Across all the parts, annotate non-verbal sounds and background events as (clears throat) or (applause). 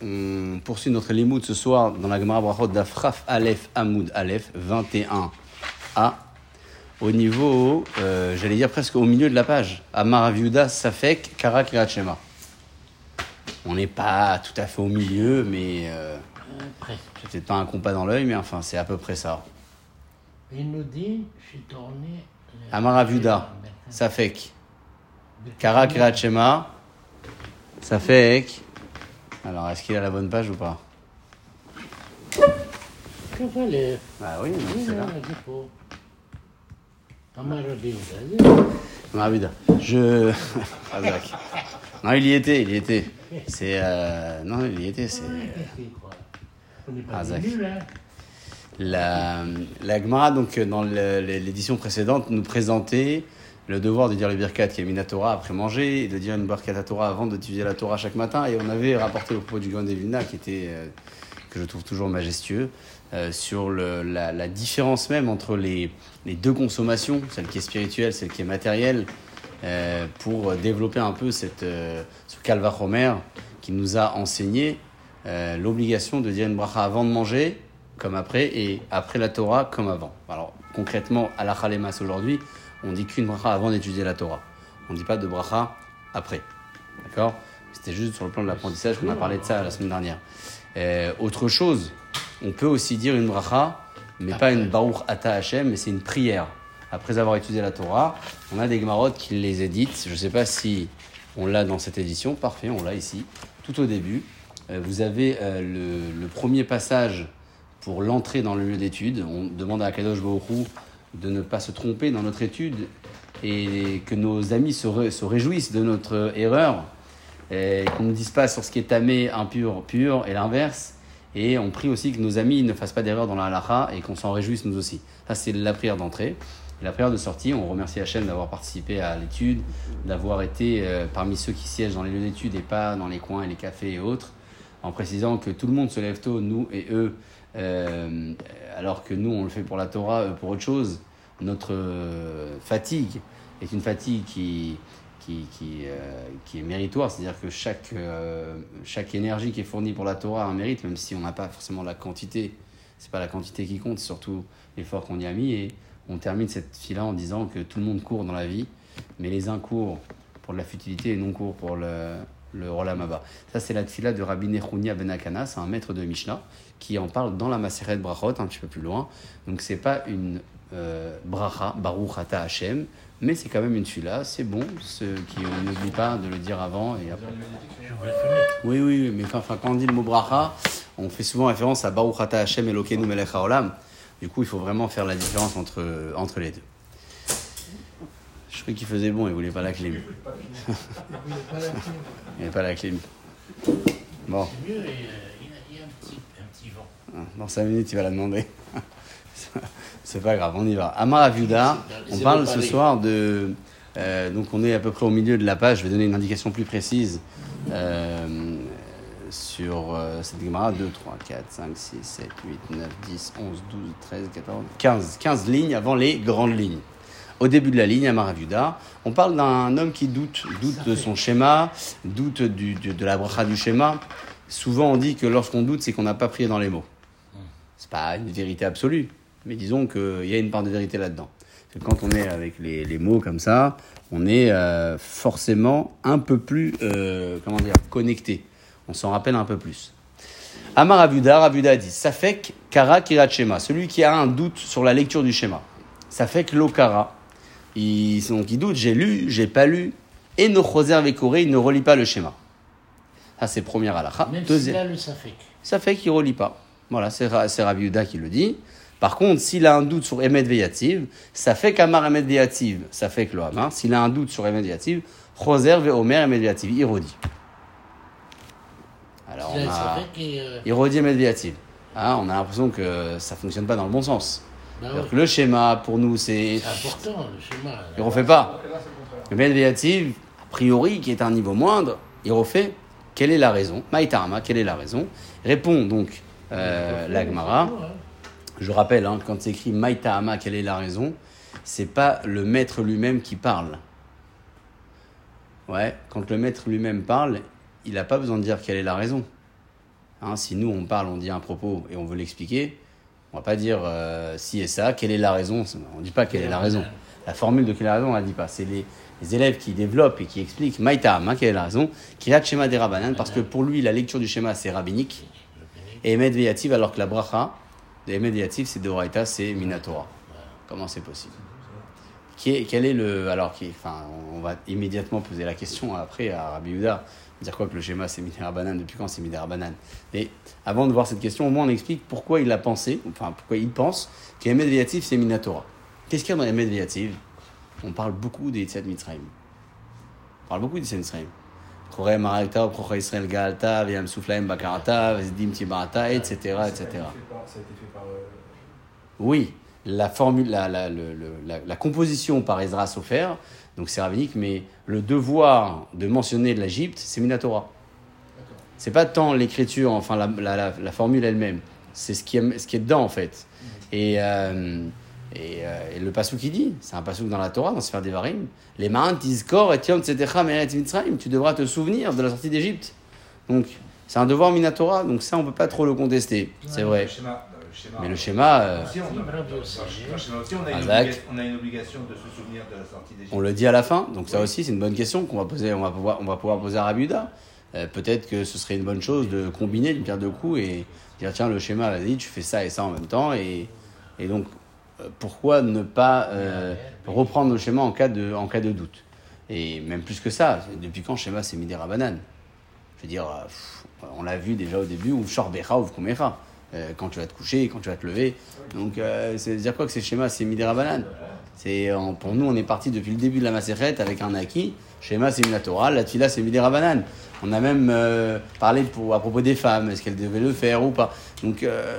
On poursuit notre limoud ce soir dans la Gemara Brachot d'Afraf Aleph Amoud Aleph 21a. Au niveau, euh, j'allais dire presque au milieu de la page. Amar Aviuda Safek Kara Kirat Shema. On n'est pas tout à fait au milieu, mais euh, j'ai peut-être pas un compas dans l'œil, mais enfin c'est à peu près ça. Il nous dit, je suis tourné. Amar Aviuda Safek Kara Shema. Safek. Alors est-ce qu'il a la bonne page ou pas Bah oui, c'est là. Je. (laughs) Razak. Non, il y était, il y était. C'est. euh, Non, il y était, c'est. Razak. venus, là. La, la Gemara, donc, dans le- l'édition précédente, nous présentait le devoir de dire le Birkat qui est Minatora après manger, et de dire une Birkat à Torah avant d'étudier la Torah chaque matin. Et on avait rapporté au propos du Grand Vilna, qui était, euh, que je trouve toujours majestueux, euh, sur le- la, la différence même entre les, les deux consommations, celle qui est spirituelle, celle qui est matérielle, euh, pour développer un peu cette, euh, ce calvachomer qui nous a enseigné euh, l'obligation de dire une bracha avant de manger, comme après, et après la Torah, comme avant. Alors, concrètement, à la aujourd'hui, on dit qu'une bracha avant d'étudier la Torah. On ne dit pas de bracha après. D'accord? C'était juste sur le plan de l'apprentissage qu'on a parlé de ça la semaine dernière. Euh, autre chose, on peut aussi dire une bracha, mais pas une baruch ata Hashem, mais c'est une prière. Après avoir étudié la Torah, on a des gemarotes qui les éditent. Je ne sais pas si on l'a dans cette édition. Parfait, on l'a ici. Tout au début, euh, vous avez euh, le, le premier passage pour l'entrée dans le lieu d'étude. On demande à Kadosh Baruch de ne pas se tromper dans notre étude et que nos amis se, ré- se réjouissent de notre erreur, qu'on ne dise pas sur ce qui est tamé, impur, pur, et l'inverse. Et on prie aussi que nos amis ne fassent pas d'erreur dans la halakha et qu'on s'en réjouisse nous aussi. Ça, c'est la prière d'entrée. La prière de sortie, on remercie Hachem d'avoir participé à l'étude, d'avoir été euh, parmi ceux qui siègent dans les lieux d'étude et pas dans les coins et les cafés et autres, en précisant que tout le monde se lève tôt, nous et eux, euh, alors que nous, on le fait pour la Torah, eux pour autre chose. Notre euh, fatigue est une fatigue qui, qui, qui, euh, qui est méritoire, c'est-à-dire que chaque, euh, chaque énergie qui est fournie pour la Torah a un mérite, même si on n'a pas forcément la quantité. C'est pas la quantité qui compte, surtout l'effort qu'on y a mis. Et on termine cette fille-là en disant que tout le monde court dans la vie, mais les uns courent pour la futilité et non courent pour le, le. Ça, c'est la tfila de Rabbi Nechounia Ben Akana, c'est un maître de Mishnah, qui en parle dans la Maseret Brachot, un petit peu plus loin. Donc, c'est pas une euh, bracha, Baruch Ata Hashem, mais c'est quand même une tfila, c'est bon, ce qui on n'oublie pas de le dire avant et après. Oui, oui, mais enfin, quand on dit le mot bracha, on fait souvent référence à Baruch Ata Hashem Elokeinu Melech HaOlam. Du coup, il faut vraiment faire la différence entre, entre les deux. Je croyais qu'il faisait bon, il voulait pas la clim. (laughs) Il n'avait pas la clim. Bon, dans 5 minutes, il va la demander. (laughs) (laughs) C'est pas grave, on y va. Amar Aviuda, on parle ce soir de. euh, donc, on est à peu près au milieu de la page. Je vais donner une indication plus précise euh, sur euh, cette Gemara 2, 3, 4, 5, 6, 7, 8, 9, 10, 11, 12, 13, 14, 15. 15 lignes avant les grandes lignes. Au début de la ligne, Amar Aviuda, on parle d'un homme qui doute, doute de son schéma, doute du- du- de la bracha du schéma. Souvent, on dit que lorsqu'on doute, c'est qu'on n'a pas prié dans les mots. C'est pas une vérité absolue, mais disons qu'il y a une part de vérité là-dedans. Quand on est avec les, les mots comme ça, on est euh, forcément un peu plus, euh, comment dire, connecté. On s'en rappelle un peu plus. Amar Abuda, Abuda dit, Safek Kara Kirat Shema, celui qui a un doute sur la lecture du schéma. Safek Lokara, il, donc il doute, j'ai lu, j'ai pas lu, et no choser vekoré, il ne relit pas le schéma. Ça c'est première halakha. Même Deuxième. a le safek. Ça fait qu'il ne relit pas. Voilà, c'est Ra- c'est Rabbi Yehuda qui le dit. Par contre, s'il a un doute sur Emet Veyativ, ça fait qu'Amar Emet Veyativ, ça fait que le Hamar. S'il a un doute sur Emet Veyativ, Choser ve Omer Emet Veyativ, il redit. Alors on a, euh, il redit Emet Veyativ. Hein, on a l'impression que ça ne fonctionne pas dans le bon sens. bah que le schéma, pour nous, c'est. C'est important, le schéma. Il ne refait pas. Emet Veyativ, a priori, qui est à un niveau moindre, il refait. Quelle est la raison Maïtarama, quelle est la raison? Répond donc euh, l'Agmara. Je rappelle, hein, quand c'est écrit Maïtahama, quelle est la raison C'est pas le maître lui-même qui parle. Ouais, quand le maître lui-même parle, il n'a pas besoin de dire quelle est la raison. Hein, si nous, on parle, on dit un propos et on veut l'expliquer, on va pas dire euh, si et ça, quelle est la raison. On ne dit pas quelle est la raison. La formule de quelle est la raison, on la dit pas. C'est les, élèves qui développent et qui expliquent Maïtam, hein, quelle est la raison, qui a schéma des Rabbanan, parce que pour lui, la lecture du schéma, c'est rabbinique, et Emed alors que la bracha Emed Veyativ, c'est Doraita, c'est Minatora. Comment c'est possible? Quel est le. Alors, on va immédiatement poser la question après à Rabbi Yehuda, dire quoi que le schéma c'est Banane, depuis quand c'est Banane Mais avant de voir cette question, au moins on explique pourquoi il a pensé, enfin pourquoi il pense qu'Emed Veyativ c'est Minatora. Qu'est-ce qu'il y a dans Emed Veyativ On parle beaucoup des Tzad Mitzrayim. On parle beaucoup des Tzad Mitzrayim. Koreh Israël Galta, Viam Souflaim Bakarata, Vezdim Tibarata, etc. etc. Ça a été fait par. euh, Oui, la, formule, la, la, la, la composition par Ezra Sofer, donc c'est rabbinique, mais le devoir de mentionner de l'Égypte, c'est Minatora. C'est pas tant l'écriture, enfin la, la, la, la formule elle-même, c'est ce qui est, ce qui est dedans en fait. Et, euh, et, euh, et le passou qui dit, c'est un passou dans la Torah, dans Sefer Devarim, les tizkor et tu devras te souvenir de la sortie d'Égypte. Donc c'est un devoir Minatora, donc ça on peut pas trop le contester, c'est vrai. Le schéma, euh, le schéma. Mais le schéma, euh, Aussi, on, a, une Exact. obliga- on a une obligation de se souvenir de la sortie d'Égypte. On le dit à la fin, donc ça aussi c'est une bonne question qu'on va poser, on va pouvoir, on va pouvoir poser à Rabiuda. Euh, Peut-être que ce serait une bonne chose de combiner une pierre deux coups et dire tiens le schéma vas-y tu fais ça et ça en même temps et, et donc euh, pourquoi ne pas euh, reprendre le schéma en cas de, en cas de doute? Et même plus que ça depuis quand le schéma c'est Midera Banane je veux dire pff, on l'a vu déjà au début ou Shorbecha ou Kumecha euh, quand tu vas te coucher quand tu vas te lever donc euh, c'est dire quoi que c'est le schéma c'est Midera Banane c'est, en- pour nous, on est parti depuis le début de la Maseret avec un acquis. Schéma, c'est Minatora. La Tfila, c'est Midera Banane. On a même euh, parlé pour, à propos des femmes. Est-ce qu'elles devaient le faire ou pas? Donc, euh,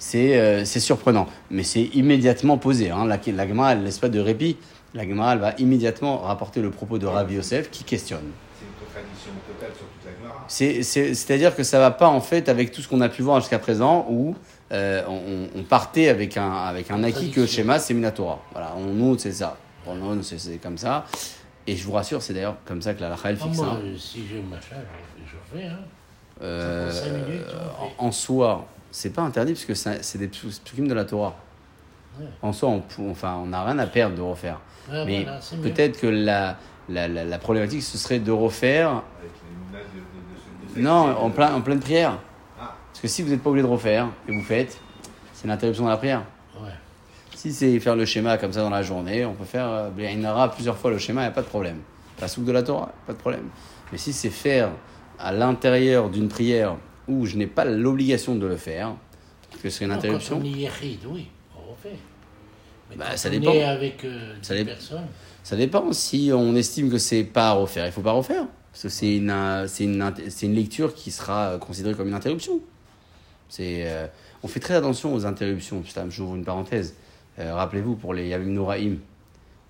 c'est, euh, surprenant. Mais c'est immédiatement posé. Hein. La, la Gemara, elle laisse pas de répit. La va immédiatement rapporter le propos de Rabbi Yosef qui questionne. C'est une contradiction totale sur c'est-à-dire que ça va pas en fait avec tout ce qu'on a pu voir jusqu'à présent où euh, on, on partait avec un, avec un acquis que le schéma c'est Minatora. Voilà, on nous c'est ça. Pour nous c'est, c'est comme ça. Et je vous rassure, c'est d'ailleurs comme ça que la Lacha elle Ah, fixe. moi, hein. euh, si j'ai machin, je, je fais. Hein. Euh, minutes, en, en soi, c'est pas interdit parce que c'est des psukim de la Torah. Ouais. En soi, on, enfin, on n'a rien à perdre de refaire. Ouais, Mais voilà, peut-être que la, la, la, la problématique ce serait de refaire. Avec les menaces de, de, de, de- de- Non, en, plein, en pleine prière. Ah, Parce que si vous n'êtes pas obligé de refaire et vous faites, c'est l'interruption de la prière. Ouais. Si c'est faire le schéma comme ça dans la journée, on peut faire euh, Blainara plusieurs fois le schéma, il n'y a pas de problème. La soupe de la Torah, pas de problème. Mais si c'est faire à l'intérieur d'une prière où je n'ai pas l'obligation de le faire, parce que c'est une Non, interruption, Quand on est yéchid, oui, on refait. Mais Bah, ça on dépend. est avec euh, Ça des dépend. personnes, ça dépend. Si on estime que c'est pas à refaire, il faut pas refaire. Parce que c'est une, euh, c'est une, une lecture qui sera euh, considérée comme une interruption. C'est, euh, on fait très attention aux interruptions. Putain, j'ouvre une parenthèse. Euh, Rappelez-vous, pour les Yavim Noraim,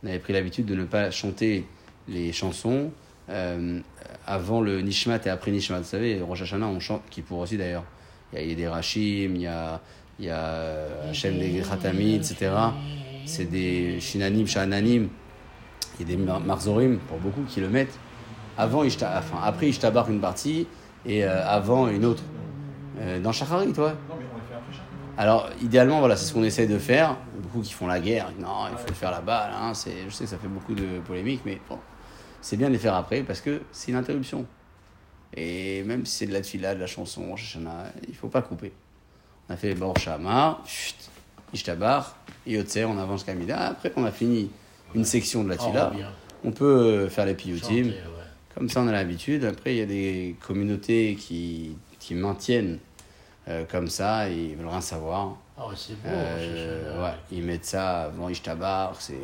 on avait pris l'habitude de ne pas chanter les chansons euh, avant le Nishmat et après Nishmat. Vous savez, Rosh Hashanah, on chante, qui pour aussi d'ailleurs. Il y a- il y, a des Rachim, il y a, y a Hachem des Khatami, etc. C'est des Shinanim, Shananim. Il y a des Mar- Marzorim, pour beaucoup, qui le mettent avant Ishta, enfin, après Ishtabar une partie et euh, avant une autre. Euh, dans Shachari, toi? Non, mais on fait après chacun. alors, idéalement, voilà, c'est ce qu'on essaie de faire. Beaucoup qui font la guerre, non, il faut le faire là-bas. Là, hein, je sais que ça fait beaucoup de polémiques, mais bon, c'est bien de les faire après parce que c'est une interruption. Et même si c'est de la tfila, de la chanson, il faut pas couper. On a fait Baruch Shama, chut, Ishtabar, Yotzer, on avance jusqu'à Mida. Après qu'on a fini une section de la tfila, revient. on peut euh, faire les piyutim. Comme ça, on a l'habitude. Après, il y a des communautés qui, qui maintiennent euh, comme ça et ils veulent rien savoir. Ah ouais, c'est beau. Euh, ouais, ils mettent ça avant Ishtabar, c'est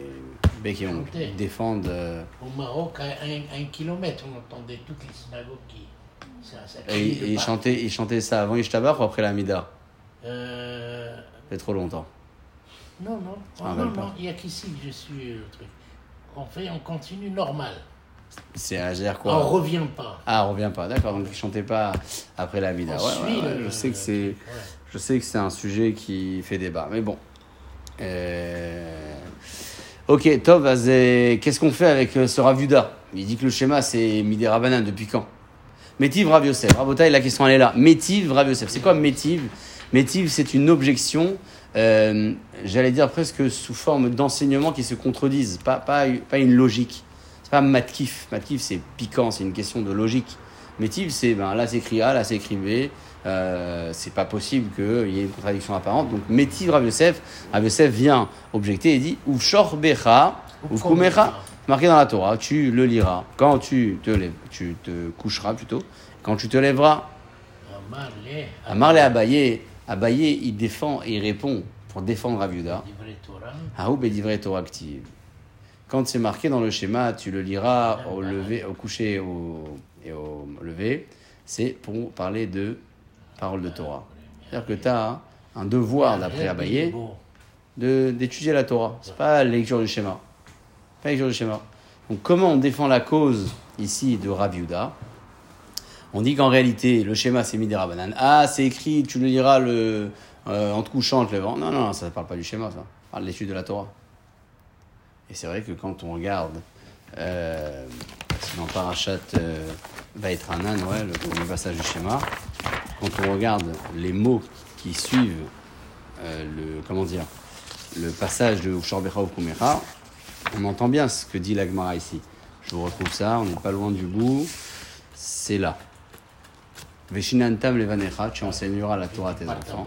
bec et. Ils défendent. euh, Au Maroc, à un, un kilomètre, on entendait toutes les synagogues qui. Ça, ça et et ils, chantaient, ils chantaient ça avant Ishtabar ou après la Mida Euh, Ça fait trop longtemps. non, non, Ah, oh, non, pas. non, il n'y a qu'ici que je suis euh, le truc. On fait, on continue normal. C'est à dire on quoi revient pas. Ah, on revient pas, d'accord. Donc chantaient pas après la Mida. On Ouais, suit ouais, ouais, le- je sais que c'est. Je sais que c'est un sujet qui fait débat, mais bon. Euh, Ok, Tov, qu'est-ce qu'on fait avec euh, ce Ravuda Il dit que le schéma c'est Midé Rabanan, depuis quand? Métiv Rav Yosef. Rabotaï, la question elle est là. Métiv Rav Yosef. C'est quoi Métiv Métiv, c'est une objection, euh, j'allais dire presque sous forme d'enseignement qui se contredisent, pas, pas, pas une logique. Pas matkif. Matkif, c'est piquant, c'est une question de logique. Métiv, c'est ben, là c'est écrit A, là c'est écrit B. Euh, c'est pas possible qu'il y ait une contradiction apparente. Donc, Métiv Rav Yosef, Rav Yosef vient objecter et dit Uvshor Becha, Uvkumecha. Marqué dans la Torah, tu le liras quand tu te, lèves, tu te coucheras plutôt, quand tu te lèveras. Amar le, Amar le Abaye, Abaye, il défend et il répond pour défendre Raviuda. divrei Torah, Aoub et divrei Torah active. Quand c'est marqué dans le schéma, tu le liras au lever, au coucher au, et au lever, c'est pour parler de parole de Torah. C'est-à-dire que tu as un devoir, d'après Abaye, d'étudier la Torah. C'est pas la lecture du schéma. Pas la lecture du schéma. Donc comment on défend la cause ici de Rav Yehuda? On dit qu'en réalité, le schéma c'est Midera Banane. Ah, c'est écrit, tu le liras le, euh, en te couchant, en te levant. Non, non, ça ne parle pas du schéma, ça. Ça parle de l'étude de la Torah. Et c'est vrai que quand on regarde euh, dans Parachat euh, va être un âne, ouais, le premier passage du schéma, quand on regarde les mots qui suivent euh, le, comment dire, le passage de Ushorbecha ou Kumecha, on entend bien ce que dit l'Agmara ici. Je vous retrouve ça, on n'est pas loin du bout. C'est là. Veshinantam levanecha, tu enseigneras la Torah à tes enfants.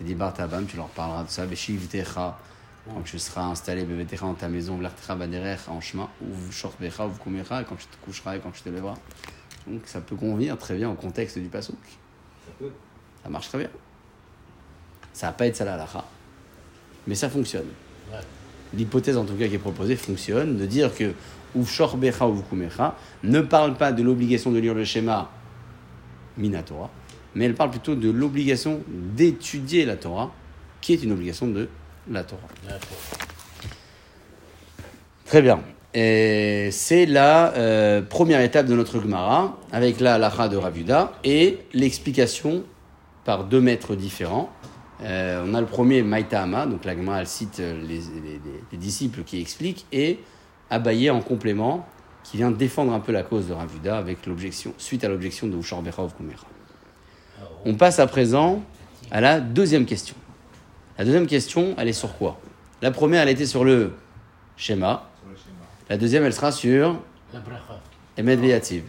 Et dit Bartabam, tu leur parleras de ça. Veshivtecha, quand tu seras installé bevetecha dans ta maison, vlartecha baderer en chemin, ou shorbecha ou kumecha, quand tu te coucheras et quand tu te lèveras. Donc ça peut convenir très bien au contexte du pasouk. Ça peut. Ça marche très bien. Ça va pas être ça la mais ça fonctionne. ouais. L'hypothèse en tout cas qui est proposée fonctionne, de dire que Uvshor Becha ou ne parle pas de l'obligation de lire le schéma Minatora, mais elle parle plutôt de l'obligation d'étudier la Torah, qui est une obligation de la Torah. Très bien. Et c'est la euh, première étape de notre Gemara, avec la halakha de Ravuda et l'explication par deux maîtres différents. Euh, on a le premier Maïtahama, donc la Gemara elle cite euh, les, les- les- les disciples qui expliquent, et Abaye en complément, qui vient défendre un peu la cause de Ravuda avec l'objection, suite à l'objection de Ushar Bechov Kumera. On passe à présent à la deuxième question. La deuxième question, elle est sur quoi? La première, elle était sur le schéma. Sur le schéma. La deuxième, elle sera sur La bracha. Emed Veyativ.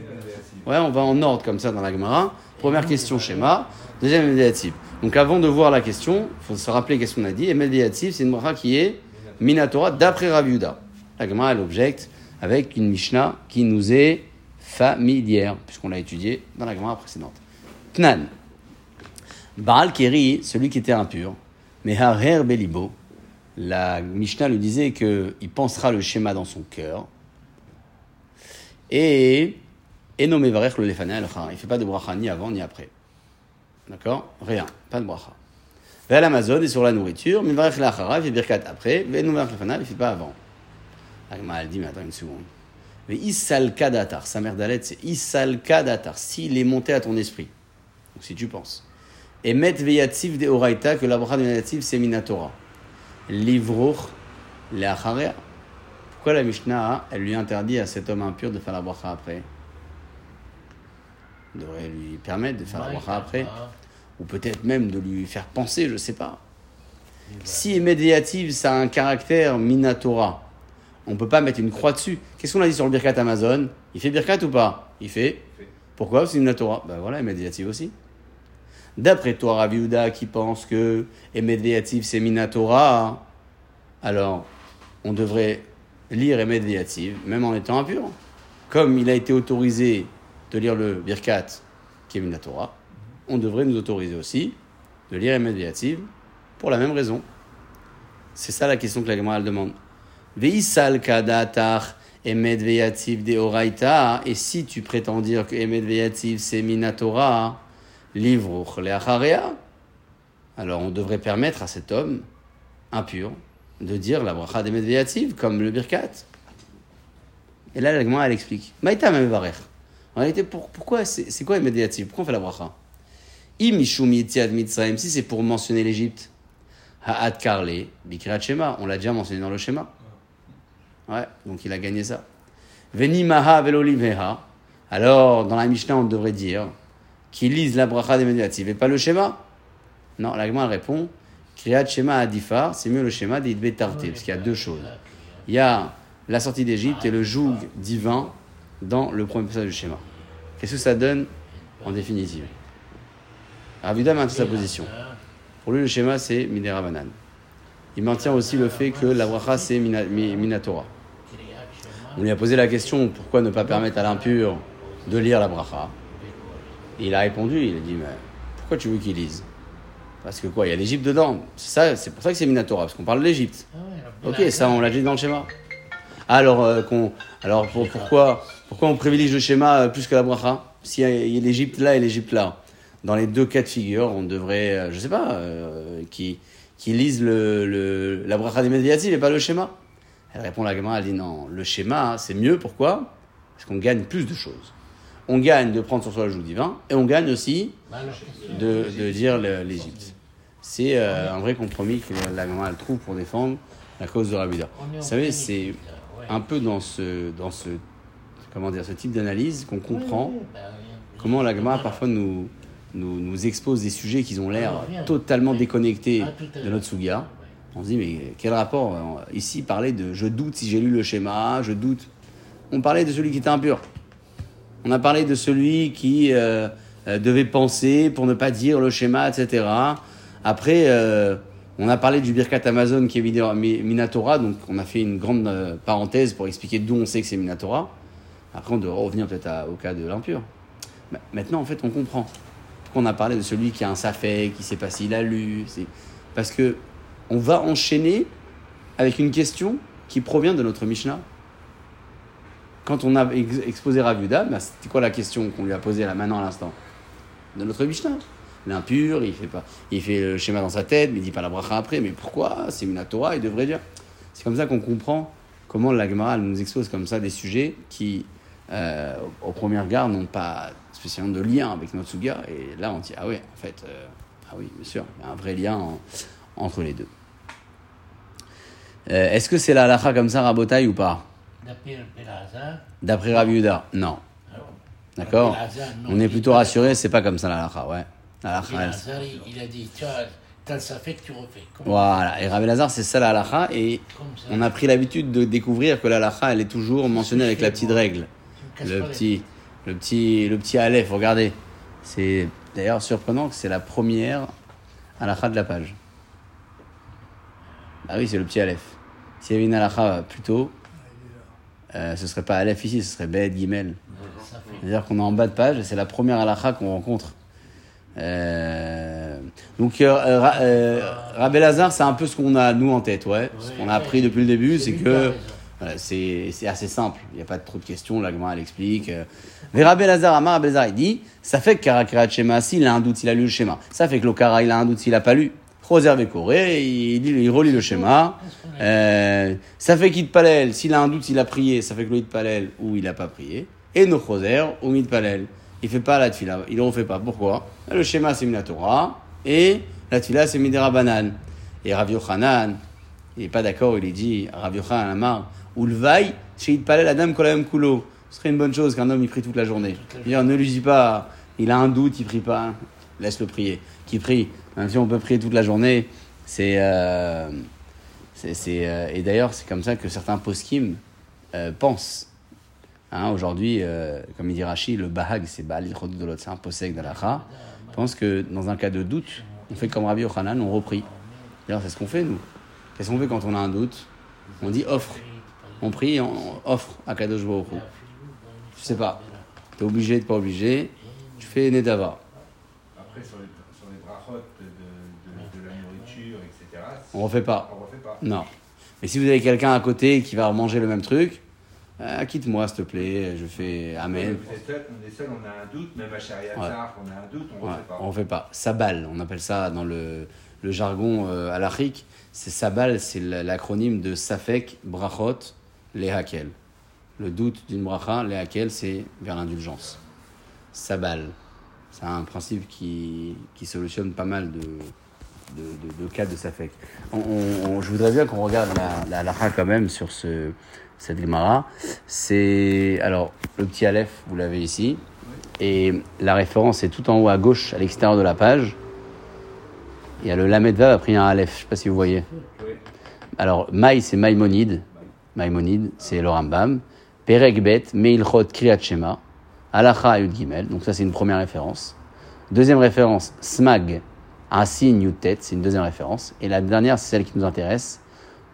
Ouais, on va en ordre comme ça dans la Gemara. Première question, schéma. Deuxième, Emed Veyativ. Donc avant de voir la question, il faut se rappeler qu'est-ce qu'on a dit. Emed Veyativ, c'est une bracha qui est Minatora d'après Rav Yehuda. La Gemara, elle objecte avec une Mishnah qui nous est familière, puisqu'on l'a étudiée dans la Gemara précédente. Tnan. Baal Keri, celui qui était impur, mais Harer Belibo, la Mishnah lui disait qu'il pensera le schéma dans son cœur. Et, et nommé Varech le Lefana al Il ne fait pas de bracha ni avant ni après. D'accord? Rien, pas de bracha. Vers l'Amazon et sur la nourriture, mais Varech l'Achara, il fait Birkat après, mais Lefana, il ne fait pas avant. Agma, elle dit, mais attends une seconde. Mais Issal Kadatar, sa mère d'Alet, c'est Issal Kadatar, s'il est monté à ton esprit. Donc si tu penses. Et Met Veyativ de Oraita, que la bracha de Veyativ, c'est Minatora. Livroch Leacharea. Pourquoi la Mishnah, elle lui interdit à cet homme impur de faire la bracha après? Elle devrait lui permettre de faire la bracha après. Ou peut-être même de lui faire penser, je ne sais pas. Si médiative, ça a un caractère minatora, on ne peut pas mettre une croix dessus. Qu'est-ce qu'on a dit sur le Birkat Amazon? Il fait Birkat ou pas? Il fait. Pourquoi? C'est minatora. Ben voilà, médiative aussi. D'après toi, Ravi Houda, qui pense que médiative c'est minatora, alors on devrait lire médiative, même en étant impur. Comme il a été autorisé de lire le Birkat, qui est minatora, on devrait nous autoriser aussi de lire Emet Veyativ pour la même raison. C'est ça la question que la Gemara demande. Veisal kadatar Veyativ de Oraita. Et si tu prétends dire que Veyativ c'est Minatora, livre alors on devrait permettre à cet homme impur de dire la bracha d'Emet Veyativ comme le Birkat. Et là la Gemara elle explique. Maïta même En réalité, pour- pourquoi c'est quoi Emet Veyativ Pourquoi on fait la bracha? Si c'est pour mentionner l'Égypte, Ha'at Karle, Bikrat Shema, on l'a déjà mentionné dans le schéma. Ouais, donc il a gagné ça. Veni maha veloliveha. Alors, dans la Mishnah, on devrait dire qu'il lise la bracha des et pas le schéma. Non, la Gemara répond Kriyat Shema Adifar, c'est mieux le schéma des Tarté, parce qu'il y a deux choses. Il y a la sortie d'Égypte et le joug divin dans le premier passage du schéma. Qu'est-ce que ça donne en définitive? Ravida maintient sa position. Pour lui, le schéma, c'est Minera Banane. Il maintient aussi le fait que la bracha, c'est Mina- Mi- Minatora. On lui a posé la question pourquoi ne pas permettre à l'impur de lire la bracha? Et il a répondu il a dit mais pourquoi tu veux qu'il lise? Parce que quoi, il y a l'Égypte dedans. C'est ça, c'est pour ça que c'est Minatora, parce qu'on parle de l'Égypte. Ok, ça on l'a dit dans le schéma. Alors, euh, qu'on, alors pour- pourquoi, pourquoi on privilégie le schéma euh, plus que la bracha? S'il y a, il y a l'Égypte là et l'Égypte là, dans les deux cas de figure, on devrait, euh, je sais pas, euh, qui, qui lisent le, le, la bracha des médiatifs et pas le schéma. Elle répond la gamin, elle dit non, le schéma c'est mieux, pourquoi? Parce qu'on gagne plus de choses. On gagne de prendre sur soi le joug divin et on gagne aussi de, de dire l'Égypte. C'est euh, un vrai compromis que la elle trouve pour défendre la cause de Rabida. Vous savez, c'est un peu dans ce, dans ce, comment dire, ce type d'analyse qu'on comprend comment la Gemara parfois nous, nous, nous expose des sujets qui ont l'air totalement déconnectés de notre Suga. On se dit, mais quel rapport euh, Ici, parler de je doute si j'ai lu le schéma, je doute. On parlait de celui qui était impur. On a parlé de celui qui euh, euh, devait penser pour ne pas dire le schéma, etc. Après, euh, on a parlé du Birkat Amazon qui est Minatora, donc on a fait une grande parenthèse pour expliquer d'où on sait que c'est Minatora. Après, on devrait revenir peut-être au cas de l'impur. Ma- Maintenant, en fait, on comprend. Pourquoi on a parlé de celui qui a un safek, qui sait pas s'il a lu. Parce que on va enchaîner avec une question qui provient de notre Mishnah. Quand on a ex- exposé Ravuda, bah, c'était quoi la question qu'on lui a posée là maintenant à l'instant? De notre Mishnah. L'impur, il fait pas, il fait le schéma dans sa tête, mais il dit pas la bracha après. Mais pourquoi? C'est Minatora, il devrait dire. C'est comme ça qu'on comprend comment la Gemara nous expose comme ça des sujets qui, euh, au premier regard, n'ont pas spécialement de lien avec notre Suga. Et là, on dit, ah oui, en fait, euh, ah oui, bien sûr, il y a un vrai lien en- entre les deux. Euh, Est-ce que c'est la halakha comme ça, Rabotaille, ou pas? D'après Rabbi Yehuda Non. D'accord On est plutôt rassuré, c'est pas comme ça la halakha, ouais. La halakha, elle- Pelazar, il, a dit, tu as, t'as le safek, tu refais. Voilà, et Rabbi Lazare, c'est ça la halakha, et ça. on a pris l'habitude de découvrir que la halakha, elle est toujours mentionnée avec la petite règle. Le petit, le petit, le petit aleph, regardez. C'est d'ailleurs surprenant que c'est la première halakha de la page. Ah oui, c'est le petit aleph. S'il y avait une halakha plus tôt, euh, ce serait pas aleph ici, ce serait bet gimel. C'est-à-dire qu'on est en bas de page et c'est la première halakha qu'on rencontre. Euh, donc, euh, Ra- euh, c'est un peu ce qu'on a nous en tête, ouais. Ce qu'on a appris depuis le début, c'est que voilà, c'est assez simple. Il n'y a pas trop de questions. La elle explique. euh. Mais Rabbi Lazare, Amar il dit ça fait que Karakara Shema, s'il a un doute, s'il a lu le schéma. Ça fait que l'Okara, il a un doute, s'il n'a pas lu. Roser Vekoré, il, il, il relit le schéma. Euh, ça fait qu'il Palel, s'il a un doute, s'il a prié, ça fait que le Palel ou il n'a pas prié. Et no Roser ou Mid Palel. Il fait pas la tfila, il ne refait pas. Pourquoi? Le schéma c'est Minatora et la tfila c'est Midera Banan. Et Rav Yochanan, il n'est pas d'accord, il est dit, Rav Yochanan Amar, ou le vaille, chez Palel Adam Kolam Kulo. Ce serait une bonne chose qu'un homme il prie toute la journée. C'est-à-dire, ne lui dis pas, il a un doute, il prie pas, laisse-le prier. Qui prie, même si on peut prier toute la journée, c'est. euh, euh, et d'ailleurs, c'est comme ça que certains poskim euh, pensent. Hein, aujourd'hui, comme il dit Rashi, le bahag, c'est Baal Chodolot, c'est un posek d'Alacha. pense que dans un cas de doute, on fait comme Rabbi Yochanan, on reprie. D'ailleurs, c'est ce qu'on fait, nous. Qu'est-ce qu'on fait quand on a un doute? On dit offre. On prie, on offre à Kadosh Baruch. Je sais pas. T'es obligé, t'es pas obligé. Tu fais Nedava. Après, sur les, sur les brachot de, de, de la nourriture, etc., On refait pas. on refait pas. Non. Mais si vous avez quelqu'un à côté qui va manger le même truc, euh, quitte-moi, s'il te plaît. Je fais Amen. Vous êtes seul, on est seul, on a un doute, même à Shariatzar, on a un doute, on Ouais, refait pas. on fait pas. Sabal, on appelle ça dans le, le jargon euh, halachique. C'est Sabal, c'est l'acronyme de Safek, Brachot, Lehakel. Le doute d'une bracha, Lehakel, c'est vers l'indulgence. Sabal. C'est un principe qui, qui solutionne pas mal de, de, de, de cas de Safek. On- on- on- je voudrais bien qu'on regarde la, la halakha quand même sur ce, cette Gemara. C'est. Alors, le petit Aleph, vous l'avez ici. Et la référence est tout en haut à gauche, à l'extérieur de la page. Il y a le Lamed Vav, après il y a un Aleph, je ne sais pas si vous voyez. Alors, Maï, c'est Maïmonide. Maïmonide, c'est le Rambam. Perek Bet, Meilchot, Kriyat Shema. Alacha, Yud Gimel. Donc, ça, c'est une première référence. Deuxième référence, Smag, Asin, Yud Tet. C'est une deuxième référence. Et la dernière, c'est celle qui nous intéresse.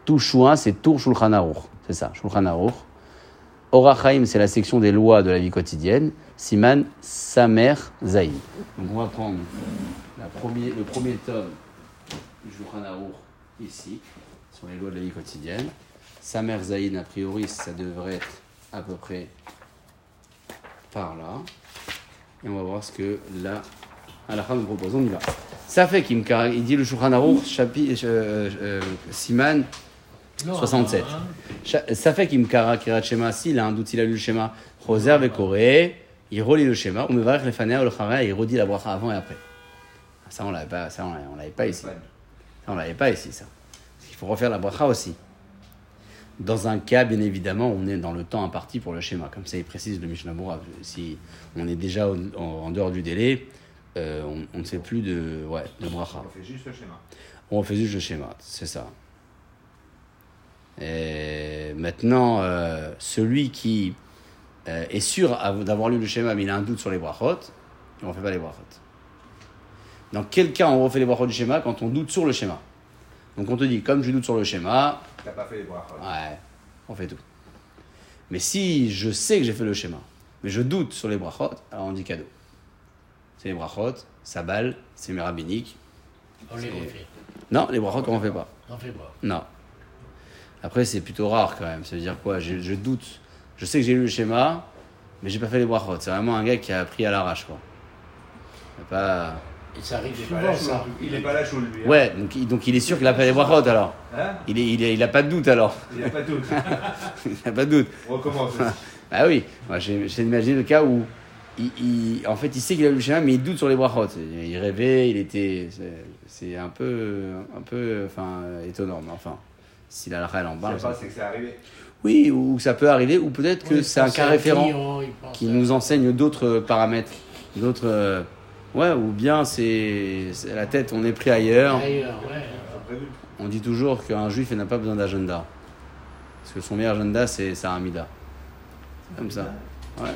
Touchouin, c'est Tour Shulchan. C'est ça, Shulchan. Orachaim, c'est la section des lois de la vie quotidienne. Siman, Samer, Zaïn. Donc, on va prendre le premier tome du Shulchan ici, sur les lois de la vie quotidienne. Samer Zaïn, a priori, ça devrait être à peu près par là. Et on va voir ce que la halakha nous propose. On y va. Ça fait qu'il il dit le Shulchan Aruch, chapitre, euh, euh, Siman, Non, 67. hein. Cha- Ça fait qu'il kirat shema. S'il a un doute, il a lu le schéma. Roser vekoré, il relit le schéma. On me va le fanea ou le chara, il redit la bracha avant et après. Ça, on l'avait pas, ça, on l'avait- pas ici. Ça, on l'avait pas ici, ça. Parce qu'il faut refaire la bracha aussi. Dans un cas, bien évidemment, on est dans le temps imparti pour le schéma. Comme ça, il précise le Mishnah. Si on est déjà au- en, en dehors du délai, euh, on, on ne fait plus de, ouais, de bracha. On fait juste le schéma. On fait juste le schéma, c'est ça. Et maintenant, euh, celui qui euh, est sûr av- d'avoir lu le schéma, mais il a un doute sur les brachot, on ne fait pas les brachot. Dans quel cas on refait les brachot du schéma Quand on doute sur le schéma? Donc on te dit, comme je doute sur le schéma, T'as pas fait les bras. ouais, on fait tout. Mais si je sais que j'ai fait le schéma, mais je doute sur les brachot, alors on dit cadeau. C'est les brachot, ça balle, c'est mes rabbiniques. On les refait. Non, les brachot, on ne fait pas. On fait pas. Non. Après, c'est plutôt rare quand même. Ça veut dire quoi? Je, je doute. Je sais que j'ai lu le schéma, mais j'ai pas fait les brachot. C'est vraiment un gars qui a appris à l'arrache, quoi. Il a pas... Et ça arrive Il est pas souvent, là chaud. ça. Il est pas là chaud, lui. hein. Ouais, donc, il- donc il est sûr qu'il a fait les brachot alors. Hein Il, est, il, est- il a pas de doute alors. Il a pas de doute. (laughs) il a pas de doute. On recommence. (laughs) Ah oui, moi j'ai- d'imaginer le cas où il, il- en fait il sait qu'il a le schéma, mais il doute sur les brachot. Il rêvait, il était. c'est- un peu, un peu enfin, étonnant, mais enfin, si la halakha, elle en Je parle. pas, c'est que c'est arrivé. Oui, ou ça peut arriver, ou peut-être que Oui, c'est un cas référent. client, qui à- nous enseigne d'autres paramètres, d'autres. Ouais, ou bien c'est la tête, on est pris ailleurs. Ailleurs, ouais. Imprévu. On dit toujours qu'un juif n'a pas besoin d'agenda. Parce que son meilleur agenda, c'est sa Hamida. C'est comme ça. Ouais.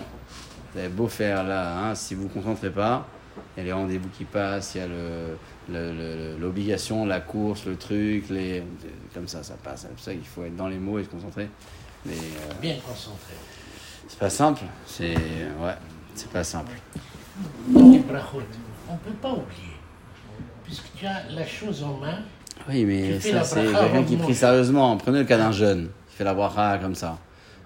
Vous avez beau faire là, hein, si vous ne vous concentrez pas, il y a les rendez-vous qui passent, il y a l'obligation, la course, le truc, les, comme ça, ça passe. C'est pour ça qu'il faut être dans les mots et se concentrer. Mais euh, Bien concentré. c'est pas simple. C'est ouais, c'est pas simple. Les brachot, on ne peut pas oublier. Puisque tu as la chose en main, Oui, mais ça, c'est quelqu'un qui prie sérieusement. Prenez le cas d'un jeune qui fait la bracha comme ça.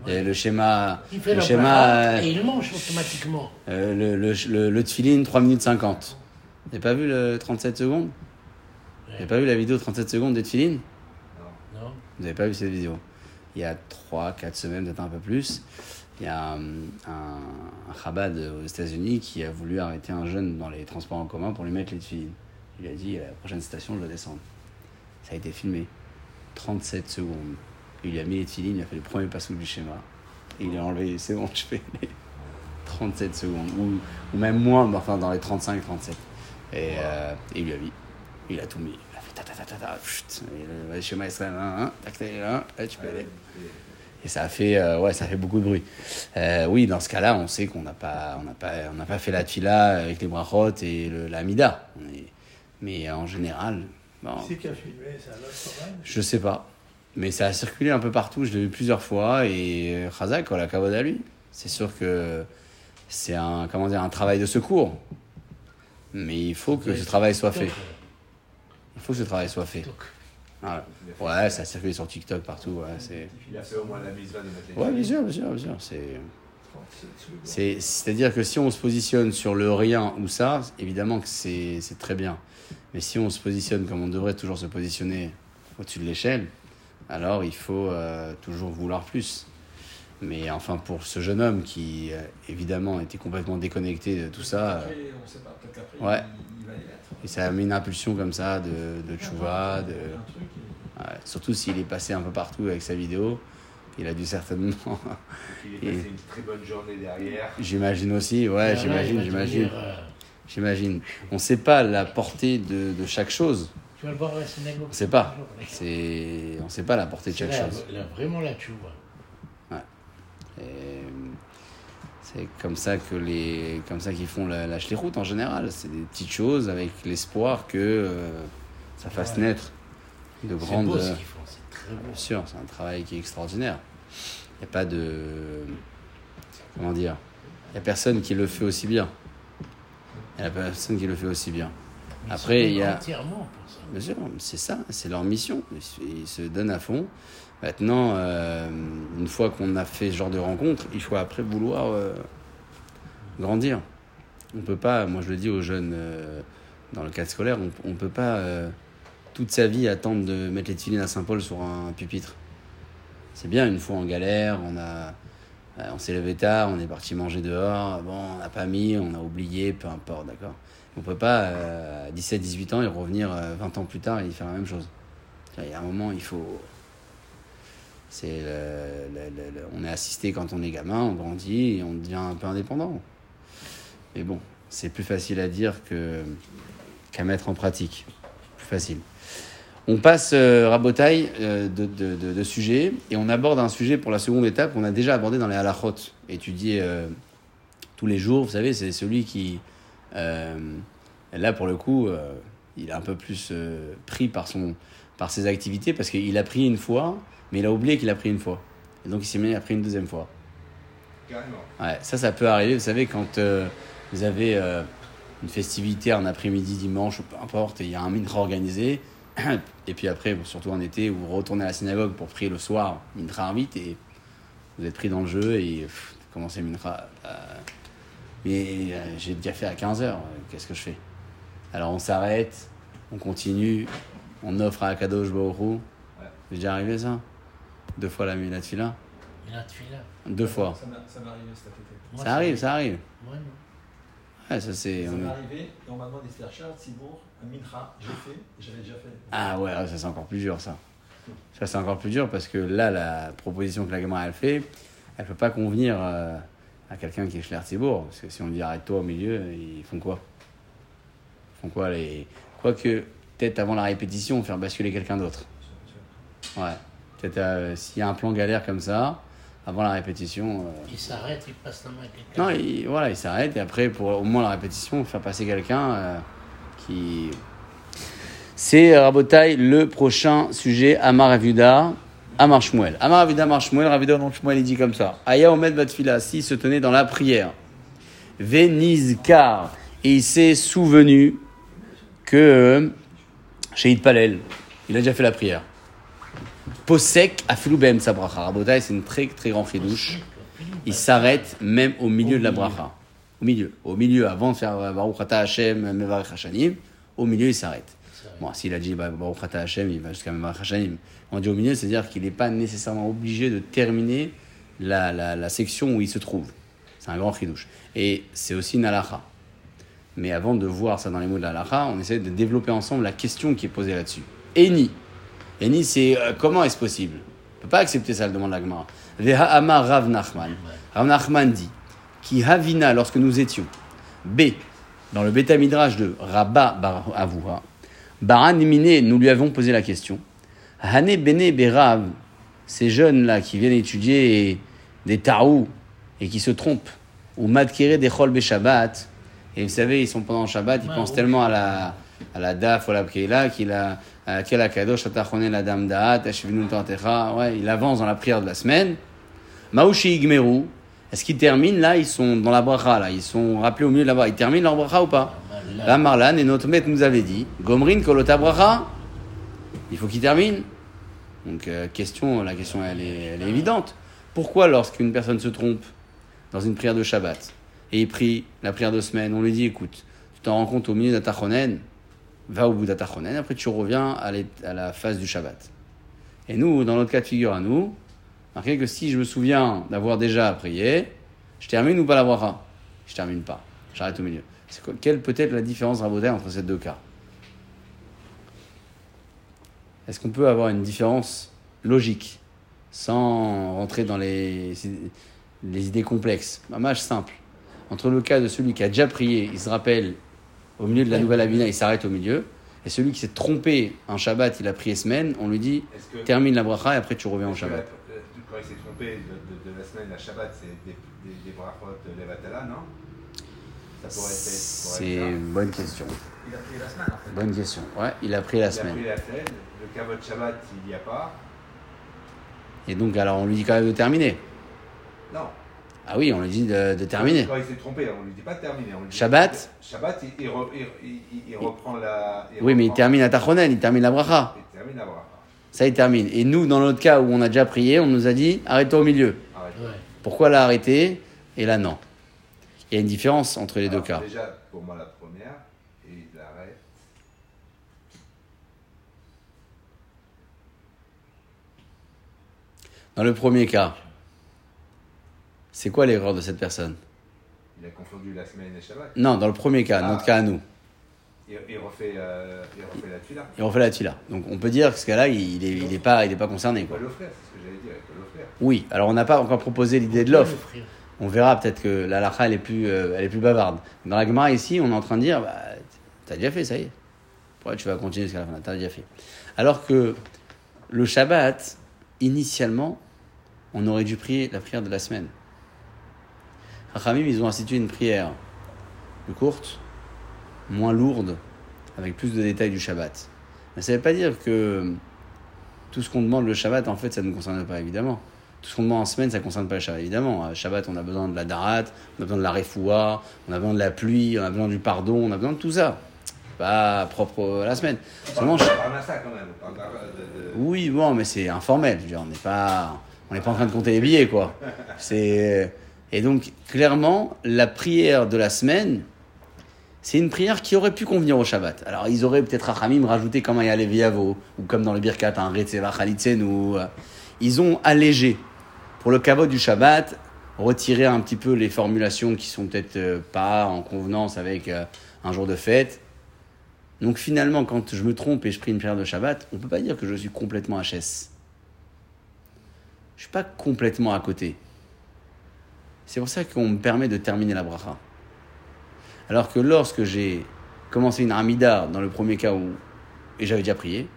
Et le schéma, il fait le la schéma, bracha euh, et il mange automatiquement. euh, le, le, le, le tefillin, 3 minutes 50. Vous n'avez pas vu le 37 secondes? Vous n'avez pas vu la vidéo 37 secondes des tefillin Non Vous n'avez pas vu cette vidéo? Il y a 3, 4 semaines, peut-être un peu plus, il y a un, un, un Chabad aux États-Unis qui a voulu arrêter un jeune dans les transports en commun pour lui mettre les tefillin. Il a dit à la prochaine station, je dois descendre. Ça a été filmé. 37 secondes. Il lui a mis les tefillin, il a fait le premier passage du schéma. Et il a enlevé, (laughs) c'est bon, je fais les 37 secondes. Ou, ou même moins, mais enfin dans les 35, 37. Et, euh, et il lui a mis. Il a tout mis. Il a fait ta ta ta ta ta. Et le, le schéma Israël, hein, hein, tac, hein, là, tu peux aller. Et ça a fait, euh, ouais, ça a fait beaucoup de bruit. Euh, oui, dans ce cas-là, on sait qu'on n'a pas, on n'a pas, on n'a pas fait la tfila avec les brachot et le, la mida. On est- mais en général, bon, c'est qui a filmé ça je sais pas. Mais ça a circulé un peu partout, je l'ai vu plusieurs fois. Et Khazak, la cavode à lui. C'est sûr que c'est un, comment dire, un travail de secours. Mais il faut que ce travail soit fait. Il faut que ce travail soit fait. Voilà. Ouais, ça a circulé sur TikTok partout. Ouais, c'est... Il a fait au moins la mise Ouais, bien sûr, bien sûr, bien sûr. C'est... C'est, c'est-à-dire que si on se positionne sur le rien ou ça, évidemment que c'est, c'est très bien. Mais si on se positionne comme on devrait toujours se positionner au-dessus de l'échelle, alors il faut euh, toujours vouloir plus. Mais enfin, pour ce jeune homme qui, euh, évidemment, était complètement déconnecté de tout ça, euh, Après, on sait pas, peut-être qu'après, Ouais. Et ça met une impulsion comme ça de, de tchouva, de... Ouais, surtout s'il est passé un peu partout avec sa vidéo. Il a dû certainement. Il est (laughs) Et- passé une très bonne journée derrière. J'imagine aussi, ouais, il j'imagine, j'imagine. euh, J'imagine. On ne sait pas la portée de, de chaque chose. Tu vas le voir à la synagogue. On ne sait pas. C'est, on ne sait pas la portée de chaque là, chose. là, vraiment là, tu vois. Et C'est comme ça que les, comme ça qu'ils font la, la route en général. C'est des petites choses avec l'espoir que euh, ça fasse Ouais. naître de C'est grandes. beau ce qu'ils font, c'est très beau. Bien sûr, c'est un travail qui est extraordinaire. Il n'y a pas de. Comment dire Il n'y a personne qui le fait aussi bien. Il n'y a personne qui le fait aussi bien. Ils Après, il y a- entièrement pour ça. Bien sûr, c'est ça, c'est leur mission. Ils se donnent à fond. Maintenant, euh, une fois qu'on a fait ce genre de rencontre, il faut après vouloir euh, grandir. On peut pas, moi je le dis aux jeunes euh, dans le cadre scolaire, on ne peut pas toute sa vie attendre de mettre les tefilines à Saint-Paul sur un pupitre. C'est bien, une fois en galère, on on s'est levé tard, on est parti manger dehors, bon, on n'a pas mis, on a oublié, peu importe, d'accord On peut pas, à 17-18 ans, et revenir euh, 20 ans plus tard et faire la même chose. Il y a un moment, il faut. C'est on est assisté quand on est gamin, on grandit et on devient un peu indépendant. Mais bon, c'est plus facile à dire que qu'à mettre en pratique. Plus facile. On passe, euh, euh, de, de, de, et on aborde un sujet pour la seconde étape qu'on a déjà abordé dans les halachot, étudié euh, tous les jours. Vous savez, c'est celui qui, euh, là pour le coup, euh, il est un peu plus pris par, son, par ses activités parce qu'il a pris une fois, mais il a oublié qu'il a pris une fois. Et donc il s'est mis à pris une deuxième fois. Carrément. Ouais, ça, ça peut arriver. Vous savez, quand euh, vous avez euh, une festivité un après-midi, dimanche, ou peu importe, et il y a un mintra organisé, (clears throat) et puis après, bon, surtout en été, vous retournez à la synagogue pour prier le soir, mintra vite, et vous êtes pris dans le jeu, et pff, commencez mintra. euh, mais j'ai déjà fait à 15h, qu'est-ce que je fais? Alors on s'arrête, on continue, on offre à Akadosh Baruch Hu. C'est déjà arrivé ça? Deux fois la la tefila Il a tué là. Deux fois. Ça ça m'est arrivé cet été. Moi, Ça arrive, ça arrive. Non. Ouais, ça c'est. Ça m'est est- arrivé et on m'a demandé un mincha. J'ai fait, j'avais déjà fait. Ah ouais, ça c'est encore plus dur ça. Ça c'est encore plus dur parce que là, la proposition que la gamin elle fait, elle peut pas convenir euh, à quelqu'un qui est Schler Thibault. Parce que si on dit arrête-toi au milieu, ils font quoi? Ils font quoi les. Quoique, peut-être avant la répétition, faire basculer quelqu'un d'autre. Ouais. Peut-être euh, s'il y a un plan galère comme ça, avant la répétition. euh, Il s'arrête, il passe la main à quelqu'un. Non, il, voilà, il s'arrête et après, pour au moins la répétition, faire passer quelqu'un euh, qui. C'est Rabotai, le prochain sujet, Amar Avuda, Amar Shmuel. Amar Avuda, Amar Shmuel, Ravuda, non Shmuel, il dit comme ça. Aya Omed Batfila, s'il se tenait dans la prière, Venizkar, et il s'est souvenu que chez Palel, il a déjà fait la prière. Posek a Filoubem sa bracha. Rabotai, c'est une très très grande chidouche. Il s'arrête même au milieu de la bracha. Au milieu. Au milieu, avant de faire euh, Baruch Ata Hashem, Mevarech Hashanim, au milieu, il s'arrête. Bon, s'il a dit bah, Baruch Ata Hashem, il va jusqu'à Mevarech Hashanim. On dit au milieu, c'est-à-dire qu'il n'est pas nécessairement obligé de terminer la, la, la section où il se trouve. C'est un grand chidouche. Et c'est aussi une halakha. Mais avant de voir ça dans les mots de la halakha, on essaie de développer ensemble la question qui est posée là-dessus. Eni. Eni, c'est euh, comment est-ce possible? On ne peut pas accepter ça, le demande la Gemara. Veha Amar Rav Nachman. Rav Nachman dit Ki Havina, lorsque nous étions, B, dans le Beta Midrash de Rabba Bar Avura, Baran Mine, nous lui avons posé la question Hane Bene Berav, ces jeunes-là qui viennent étudier des Taou et qui se trompent, ou Madkere des Chol Shabbat, et vous savez, ils sont pendant le Shabbat, ils pensent tellement à la, à la Daf ou à la Pkeila qu'il a. à Quel Akadosh Atachone la Dame Da'at, ouais, il avance dans la prière de la semaine. Maouchi Igmeru, est-ce qu'ils terminent là? Ils sont dans la bracha là, ils sont rappelés au milieu de la bracha. Ils terminent leur bracha ou pas? Là, Là, Marlan et notre maître nous avait dit Gomrin Kolota bracha, il faut qu'ils terminent. Donc, euh, question, la question elle est, elle est évidente. Pourquoi lorsqu'une personne se trompe dans une prière de Shabbat et il prie la prière de semaine, on lui dit écoute, tu t'en rends compte au milieu d'Atachonen, va au bout d'Atachonen, après tu reviens à, à la phase du Shabbat. Et nous, dans notre cas de figure à nous, marquez que si je me souviens d'avoir déjà prié, je termine ou pas la bracha? Je termine pas, j'arrête au milieu. Quelle peut être la différence rabotaire entre ces deux cas? Est-ce qu'on peut avoir une différence logique sans rentrer dans les, les idées complexes? Un match simple. Entre le cas de celui qui a déjà prié, il se rappelle au milieu de la nouvelle Abina, il s'arrête au milieu. Et celui qui s'est trompé un Shabbat, il a prié semaine, on lui dit termine la bracha et après tu reviens que Shabbat. la- euh, Quand il s'est trompé de, de- de la semaine, la Shabbat, c'est des, des, des brachot Levatala, non? Ça pourrait C'est une bonne question. Il a pris la semaine en fait. Bonne question. Ouais, il a pris la Il a semaine. pris la semaine, le kavod Shabbat, il n'y a pas. Et donc, alors, on lui dit quand même de terminer. Non. Ah oui, on lui dit de, de terminer. Quand il s'est trompé, on ne lui dit pas de terminer. on lui dit- Shabbat Shabbat, il, il, re- il, il- il reprend la. Oui, mais il termine à Tachonen, il termine la bracha. Il termine la bracha. Ça, il termine. Et nous, dans notre cas où on a déjà prié, on nous a dit arrête-toi au milieu. Arrête. Ouais. Pourquoi là arrêter et là non? Il y a une différence entre les deux cas. Déjà, pour moi, la première, et il arrête. Dans le premier cas, c'est quoi l'erreur de cette personne? Il a confondu la semaine et Shabbat. Non, dans le premier cas, Ah. notre cas à nous. Il, il refait, euh, il refait la tuila. La. Donc on peut dire que ce cas-là, il est, il est pas, il est pas concerné. Il peut l'offrir, c'est ce que j'allais dire, il peut l'offrir. Oui, alors on n'a pas encore proposé l'idée de l'offre. On verra peut-être que la lacha, elle est plus, euh, elle est plus bavarde. Dans la Gemara ici, on est en train de dire, bah, t'as déjà fait, ça y est. Pourquoi tu vas continuer jusqu'à la fin? T'as déjà fait. Alors que le Shabbat, initialement, on aurait dû prier la prière de la semaine. Rachamim, ils ont institué une prière plus courte, moins lourde, avec plus de détails du Shabbat. Mais ça ne veut pas dire que tout ce qu'on demande le Shabbat, en fait, ça ne nous concerne pas, évidemment. Tout ce qu'on demande en semaine, ça ne concerne pas le Shabbat, évidemment. À Shabbat, on a besoin de la darat, on a besoin de la refoua, on a besoin de la pluie, on a besoin du pardon, on a besoin de tout ça. Pas propre à la semaine. Seulement, On parle ça quand même. On parle de, de- oui, bon, mais c'est informel. Je veux dire, on n'est pas, on n'est pas en train de compter les billets, quoi. C'est et donc clairement la prière de la semaine, c'est une prière qui aurait pu convenir au Shabbat. Alors ils auraient peut-être Rachamim rajouté comme il y a les Viavo ou comme dans le Birkat un Chalitzen ou ils ont allégé pour le kavod du Shabbat, retiré un petit peu les formulations qui sont peut-être euh, pas en convenance avec euh, un jour de fête. Donc finalement, quand je me trompe et je prie une prière de Shabbat, on ne peut pas dire que je suis complètement HS. Je suis pas complètement à côté. C'est pour ça qu'on me permet de terminer la bracha. Alors que lorsque j'ai commencé une Hamida dans le premier cas où et j'avais déjà prié,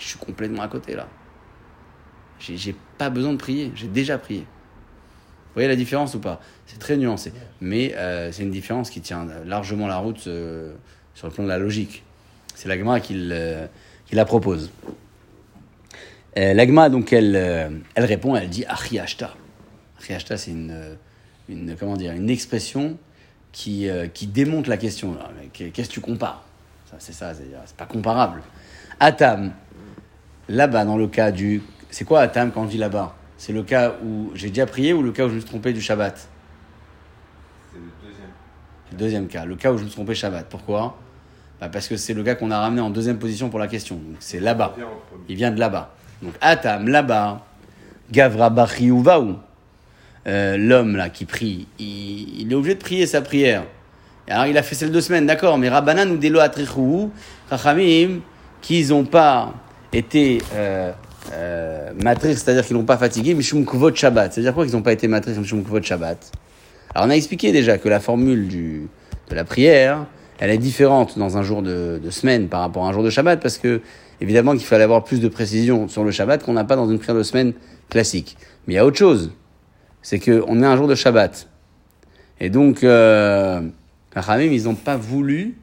je suis complètement à côté là. J'ai pas besoin de prier, j'ai déjà prié. Vous voyez la différence ou pas? C'est très nuancé. Mais euh, c'est une différence qui tient largement la route euh, sur le plan de la logique. C'est l'agma qui, le- qui la propose. Euh, L'agma, donc, elle, euh, elle répond, elle dit Achiashta. Achiashta, c'est une, euh, une, comment dire, une expression qui, euh, qui démonte la question. Qu'est- Qu'est-ce que tu compares? C'est ça, c'est pas comparable. Atam, là-bas, dans le cas du. C'est quoi Atam quand on dit là-bas? C'est le cas où j'ai déjà prié ou le cas où je me suis trompé du Shabbat? C'est le deuxième. le deuxième cas, le cas où je me suis trompé Shabbat. Pourquoi? Bah, Parce que c'est le cas qu'on a ramené en deuxième position pour la question. Donc c'est là-bas. Il vient de là-bas. Donc Atam, là-bas, Gavra Bachi euh, l'homme là qui prie, il, il est obligé de prier sa prière. Alors il a fait celle de semaine, d'accord, mais Rabbanan ou Delo Atrichou, Chachamim, qu'ils n'ont pas été euh, euh, matrices, c'est-à-dire qu'ils n'ont pas fatigué, Mishum Kuvot Shabbat. C'est-à-dire quoi qu'ils n'ont pas été matrices, Mishum Kuvot Shabbat? Alors on a expliqué déjà que la formule du, de la prière, elle est différente dans un jour de, de semaine par rapport à un jour de Shabbat, parce que évidemment qu'il fallait avoir plus de précision sur le Shabbat qu'on n'a pas dans une prière de semaine classique. Mais il y a autre chose, c'est qu'on est un jour de Shabbat. Et donc, euh, ils n'ont pas voulu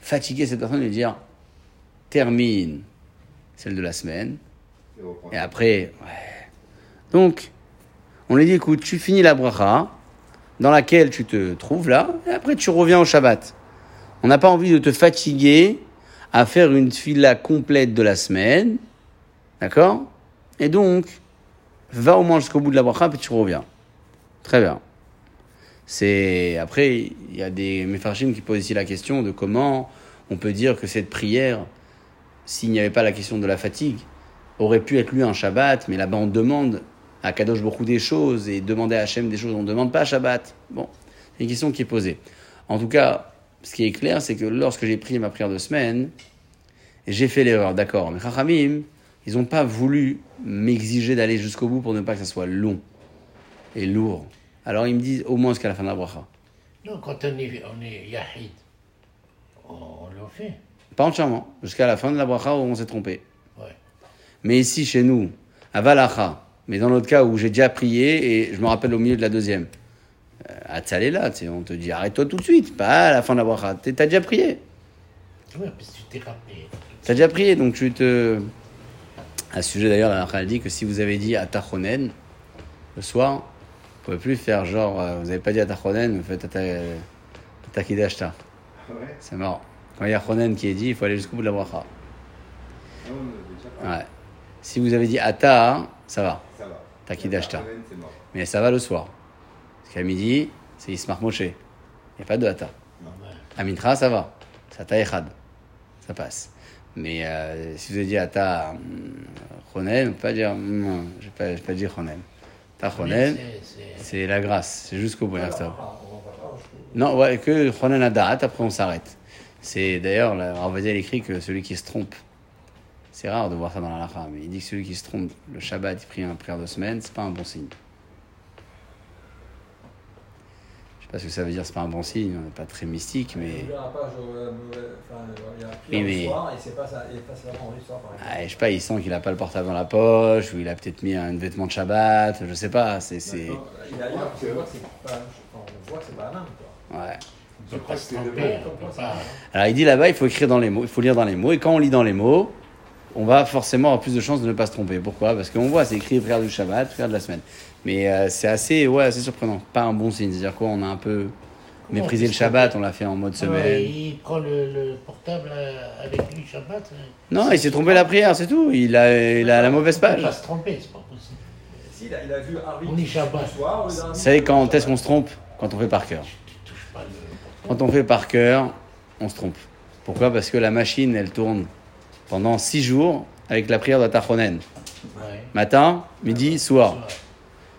fatiguer cette personne et lui dire termine celle de la semaine, et après, ouais. Donc, on lui dit écoute, tu finis la bracha dans laquelle tu te trouves là, et après tu reviens au Shabbat. On n'a pas envie de te fatiguer à faire une fila complète de la semaine, d'accord? Et donc, va au moins jusqu'au bout de la bracha, puis tu reviens. Très bien. C'est après, il y a des méfarchim qui posent ici la question de comment on peut dire que cette prière, s'il n'y avait pas la question de la fatigue, aurait pu être lu un Shabbat, mais là-bas on demande à Kadosh beaucoup des choses et demander à Hachem des choses, on ne demande pas à Shabbat. Bon, c'est une question qui est posée. En tout cas, ce qui est clair, c'est que lorsque j'ai pris ma prière de semaine, j'ai fait l'erreur, d'accord. Mais Chachamim, ils n'ont pas voulu m'exiger d'aller jusqu'au bout pour ne pas que ça soit long et lourd. Alors ils me disent au moins jusqu'à la fin de la bracha. Non, quand on est, on est yahid, on, on le fait. Pas entièrement, jusqu'à la fin de la bracha où on s'est trompé. Ouais. Mais ici, chez nous, à Valacha, mais dans l'autre cas où j'ai déjà prié et je me rappelle au milieu de la deuxième, euh, à sais, on te dit arrête-toi tout de suite, pas à la fin de la bracha. T'as déjà prié. Ouais, parce que tu t'es rappelé. T'as déjà prié, donc tu te. À ce sujet d'ailleurs, la dit que si vous avez dit Atachonen le soir, vous pouvez plus faire genre, euh, vous n'avez pas dit Atachonen, vous faites Ata- Atakidashta. Ouais? C'est marrant. Quand il y a Chonen qui est dit, il faut aller jusqu'au bout de la bracha. Ah ouais. Si vous avez dit Ata, ça va. Ça va. Takidashta. Mort. Mais ça va le soir. Parce qu'à midi, c'est Ismar Moshe. Il n'y a pas de Ata. Ouais. À Mitra, ça va. Ata Echad. Ça passe. Mais euh, si vous avez dit Ata on peut pas dire. Je ne vais pas, dire Chonen. Ata Chonen, C'est- la grâce. C'est jusqu'au bout. Non, ouais, que Chonen Adat, après on s'arrête. C'est d'ailleurs, dire écrit que celui qui se trompe, c'est rare de voir ça dans la lacha, mais il dit que celui qui se trompe le Shabbat, il prie un prière de semaine, c'est pas un bon signe. Je sais pas ce que ça veut dire, c'est pas un bon signe, on n'est pas très mystique, mais. Euh, pris Oui, le mais- et pas ça. Ah, je sais pas, il sent qu'il a pas le portable dans la poche, ou il a peut-être mis un vêtement de Shabbat, je sais pas, c'est. Il a que on voit que c'est pas la. Ouais. pas. Alors il dit là-bas, il faut écrire dans les mots, il faut lire dans les mots, et quand on lit dans les mots, on va forcément avoir plus de chances de ne pas se tromper. Pourquoi? Parce qu'on voit, c'est écrit prière du Shabbat, prière de la semaine. Mais euh, c'est assez, ouais, assez surprenant, pas un bon signe. C'est-à-dire quoi On a un peu méprisé le Shabbat, on l'a fait en mode Ah ouais, semaine. il prend le, le portable euh, avec lui Shabbat. euh, Non, il s'est trompé la prière, c'est tout. Il a, il a la mauvaise On peut page. pas se tromper, c'est pas possible. Si, il a, il a vu Harvey On est Shabbat. soir, Vous savez quand est-ce qu'on se trompe Quand on fait par cœur. Le. Quand on fait par cœur, on se trompe. Pourquoi? Parce que la machine, elle tourne pendant six jours avec la prière de Tachonen. Ouais. Matin, midi, soir.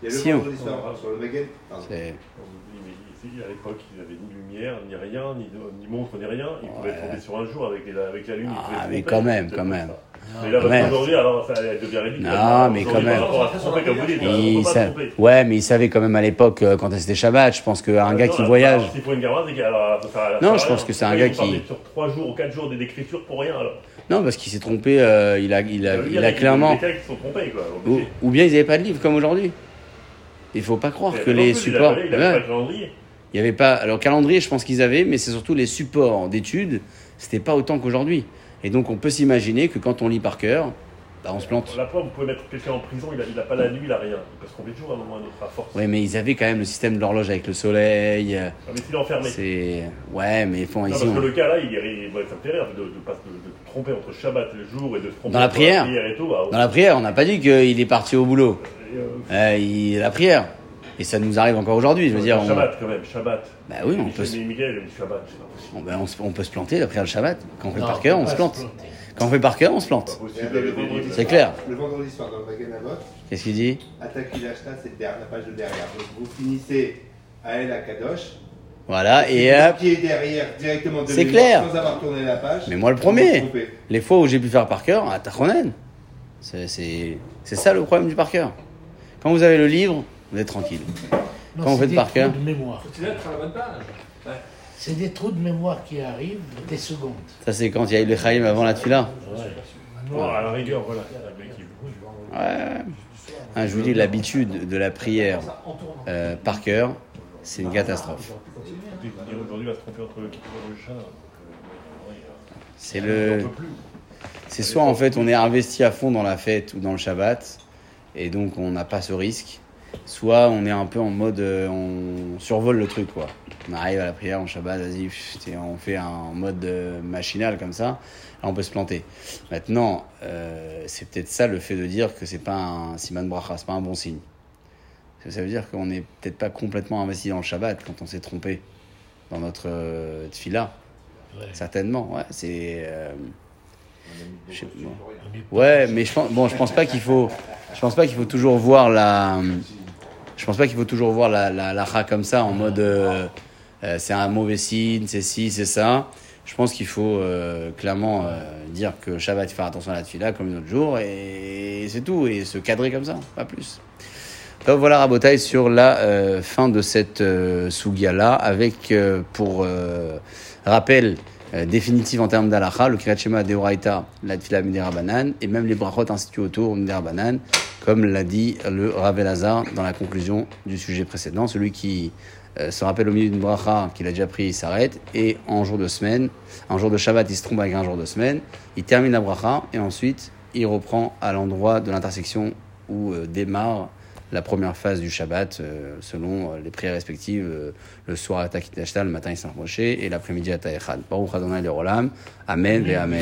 Il y a le Si, on- vendredi soir sur le Magen. C'est- à l'époque, ils n'avaient ni lumière, ni rien, ni, ni montre, ni rien. Ils pouvaient Ouais. tomber sur un jour avec, la- avec la lune. ils Ah, pouvaient mais quand même, quand même. Non, Mais là, parce qu'aujourd'hui, alors, ça elle devient ridicule. Non, mais quand même. Ouais, mais il savait quand même à l'époque, euh, quand c'était Shabbat, je pense qu'un Ah, gars non, qui voyage. Non, je pense que c'est un Ils gars qui- sur 3 jours ou 4 jours d'écriture pour rien. Alors. Non, parce qu'il s'est trompé, euh, il a, il a, il a clairement. Sont trompés, quoi. Ou, ou bien ils n'avaient pas de livre comme aujourd'hui. Il faut pas croire que les il supports. avait- Il n'avait pas Ouais. de calendrier. Il y avait pas. Alors calendrier, je pense qu'ils avaient, mais c'est surtout les supports d'études. C'était pas autant qu'aujourd'hui. Et donc on peut s'imaginer que quand on lit par cœur, bah, on se plante. La preuve, vous pouvez mettre quelqu'un en prison, il n'a pas la nuit, il n'a rien. Il peut se tromper toujours à un moment ou à un autre, à force. Ouais, mais ils avaient quand même le système de l'horloge avec le soleil. Ah, mais s'il est enfermé. C'est. Ouais, mais bon, Non, ici. parce que on- le cas là, il est, ouais, ça me fait rire de, de, de- tromper entre Shabbat le jour et de se tromper Dans la entre prière. et tout. ah, Dans la prière, on n'a pas dit qu'il est parti au boulot. et, euh, Euh, il, la prière. Et ça nous arrive encore aujourd'hui. Je veux dire, on, Shabbat quand même, Shabbat. Bah oui, on peut se- Miguel, Shabbat, c'est pas possible. on, ben, on se- on peut se planter la prière le Shabbat. Quand on fait par cœur, on se plante. Quand on fait par cœur, on se plante. C'est clair. Le vendredi soir dans le Magen Avot, Qu'est-ce qu'il dit? c'est la page de derrière. Donc vous finissez à El Akadosh. Voilà, et vous hop. pied derrière directement de C'est clair. Sans avoir tourné la page. Mais moi, le vous premier. vous. Les fois où j'ai pu faire par cœur, à Tachonen. C'est ça le problème du par cœur. Quand vous avez le livre, vous êtes tranquille. Non, Quand on c'est fait des par cœur. de mémoire. Faut-il être à la bonne page Ouais. C'est des trous de mémoire qui arrivent des secondes. Ça, c'est quand il y a eu le Chaïm avant la Tfila. Ouais. À la rigueur, voilà. Ouais. Ah, je vous dis, l'habitude de la prière euh, par cœur, c'est une catastrophe. C'est le. C'est soit en fait on est investi à fond dans la fête ou dans le Shabbat, et donc on n'a pas ce risque, soit on est un peu en mode euh, on survole le truc quoi. On arrive à la prière en Shabbat, vas-y, on fait un mode euh, machinal comme ça, là on peut se planter. Maintenant, euh, c'est peut-être ça le fait de dire que c'est pas un siman bracha, c'est pas un bon signe. Ça veut dire qu'on n'est peut-être pas complètement investi dans le Shabbat quand on s'est trompé dans notre euh, tfila. Ouais. Certainement, ouais, c'est. euh. On Ouais, mais je pense, bon, je pense pas qu'il faut, je pense pas qu'il faut toujours voir la, je pense pas qu'il faut toujours voir la, la, la comme ça en mode, euh, euh, c'est un mauvais signe, c'est ci, c'est ça. je pense qu'il faut euh, clairement dire que Shabbat, faire attention à la tefila comme une autre jour, et c'est tout, et se cadrer comme ça, pas plus. Donc voilà Rabotai sur la fin de cette euh, Sugia-là, avec pour rappel euh, définitif en termes d'alacha, le Kirat Shema Deoraita, la Tfila Midera Banan, et même les brachot institués autour Midera Banan, comme l'a dit le Rav Elazar dans la conclusion du sujet précédent. Celui qui euh, se rappelle au milieu d'une bracha qu'il a déjà pris, il s'arrête, et en jour de semaine, un jour de Shabbat, il se trompe avec un jour de semaine, il termine la bracha, et ensuite il reprend à l'endroit de l'intersection où euh, démarre la première phase du Shabbat, euh, selon euh, les prières respectives, euh, le soir à Takit le matin il s'est rapproché, et l'après-midi à Taïchan. Baruch Adonai. Amen et Amen.